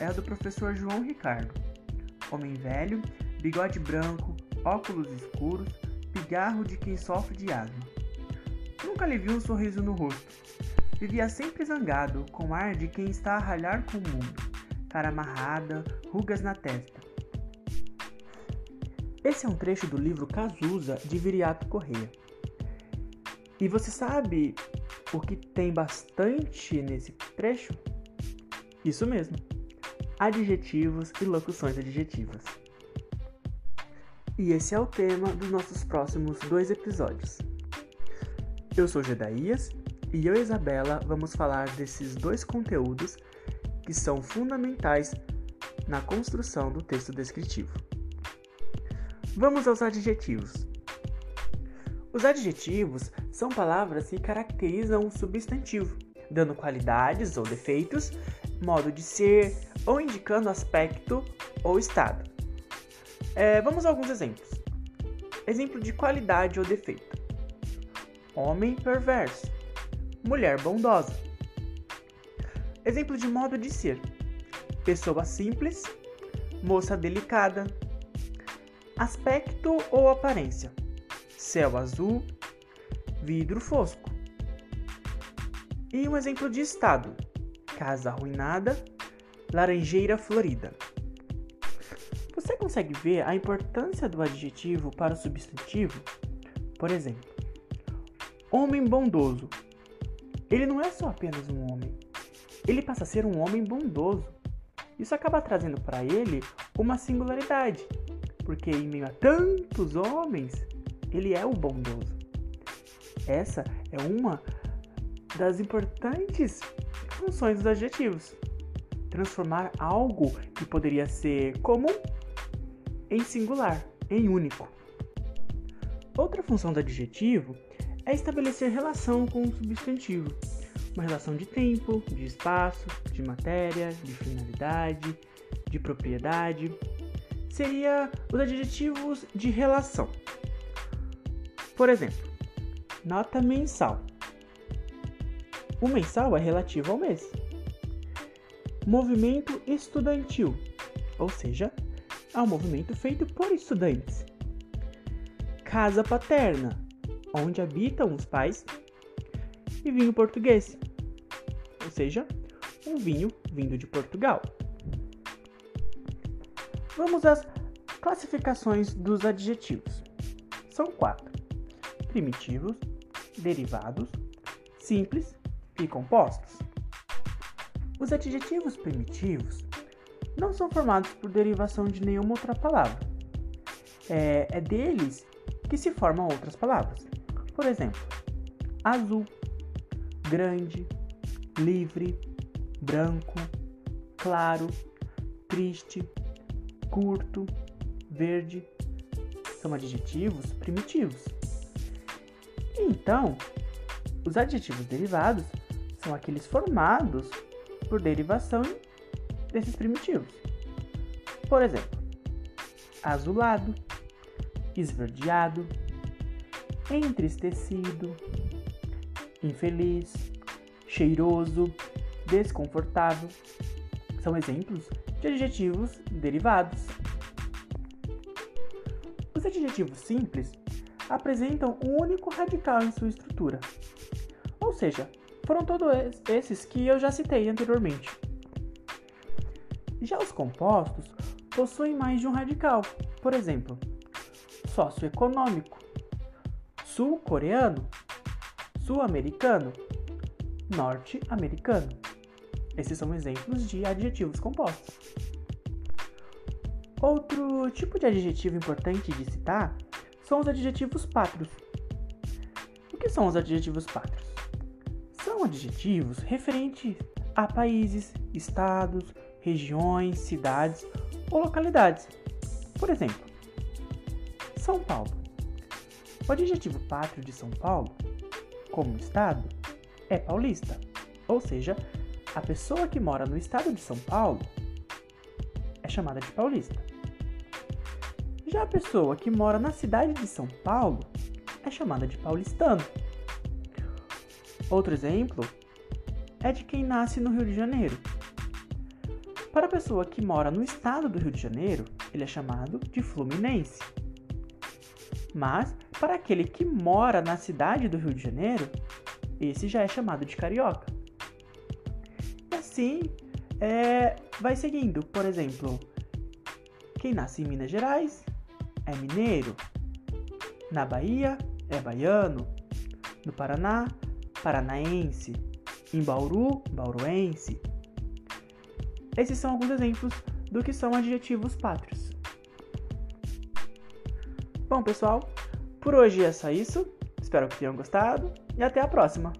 é a do professor João Ricardo. Homem velho, bigode branco, óculos escuros, pigarro de quem sofre de asma. Nunca lhe vi um sorriso no rosto. Vivia sempre zangado, com ar de quem está a ralhar com o mundo, cara amarrada, rugas na testa. Esse é um trecho do livro Cazuza de Viriato Correia. E você sabe o que tem bastante nesse trecho? Isso mesmo. Adjetivos e locuções adjetivas. E esse é o tema dos nossos próximos dois episódios. Eu sou Gedaías e eu e Isabela vamos falar desses dois conteúdos que são fundamentais na construção do texto descritivo. Vamos aos adjetivos. Os adjetivos são palavras que caracterizam um substantivo, dando qualidades ou defeitos, modo de ser ou indicando aspecto ou estado. É, vamos a alguns exemplos. Exemplo de qualidade ou defeito: homem perverso, mulher bondosa. Exemplo de modo de ser: pessoa simples, moça delicada. Aspecto ou aparência: céu azul, vidro fosco. E um exemplo de estado: casa arruinada, laranjeira florida. Você consegue ver a importância do adjetivo para o substantivo? Por exemplo, homem bondoso. Ele não é só apenas um homem, ele passa a ser um homem bondoso. Isso acaba trazendo para ele uma singularidade, porque em meio a tantos homens, ele é o bondoso. Essa é uma das importantes funções dos adjetivos. Transformar algo que poderia ser comum em singular, em único. Outra função do adjetivo é estabelecer relação com o substantivo, uma relação de tempo, de espaço, de matéria, de finalidade, de propriedade. Seria os adjetivos de relação. Por exemplo, nota mensal. O mensal é relativo ao mês. Movimento estudantil, ou seja, ao movimento feito por estudantes. Casa paterna, onde habitam os pais. E vinho português, ou seja, um vinho vindo de Portugal. Vamos às classificações dos adjetivos. São quatro: primitivos, derivados, simples e compostos. Os adjetivos primitivos não são formados por derivação de nenhuma outra palavra. É, é deles que se formam outras palavras. Por exemplo, azul, grande, livre, branco, claro, triste, curto, verde. São adjetivos primitivos. Então, os adjetivos derivados são aqueles formados por derivação desses primitivos. Por exemplo, azulado, esverdeado, entristecido, infeliz, cheiroso, desconfortável. São exemplos de adjetivos derivados. Os adjetivos simples apresentam um único radical em sua estrutura. Ou seja, foram todos esses que eu já citei anteriormente. Já os compostos possuem mais de um radical, por exemplo, socioeconômico, sul-coreano, sul-americano, norte-americano. Esses são exemplos de adjetivos compostos. Outro tipo de adjetivo importante de citar são os adjetivos pátrios. O que são os adjetivos pátrios? São adjetivos referentes a países, estados, regiões, cidades ou localidades. Por exemplo, São Paulo. O adjetivo pátrio de São Paulo, como estado, é paulista, ou seja, a pessoa que mora no estado de São Paulo é chamada de paulista. Já a pessoa que mora na cidade de São Paulo é chamada de paulistano. Outro exemplo é de quem nasce no Rio de Janeiro Para a pessoa que mora no estado do Rio de Janeiro, ele é chamado de fluminense. Mas, para aquele que mora na cidade do Rio de Janeiro, esse já é chamado de carioca. E assim, é, vai seguindo. Por exemplo, quem nasce em Minas Gerais é mineiro. Na Bahia é baiano. No Paraná, paranaense. Em Bauru, bauruense. Esses são alguns exemplos do que são adjetivos pátrios. Bom, pessoal, por hoje é só isso. Espero que tenham gostado e até a próxima!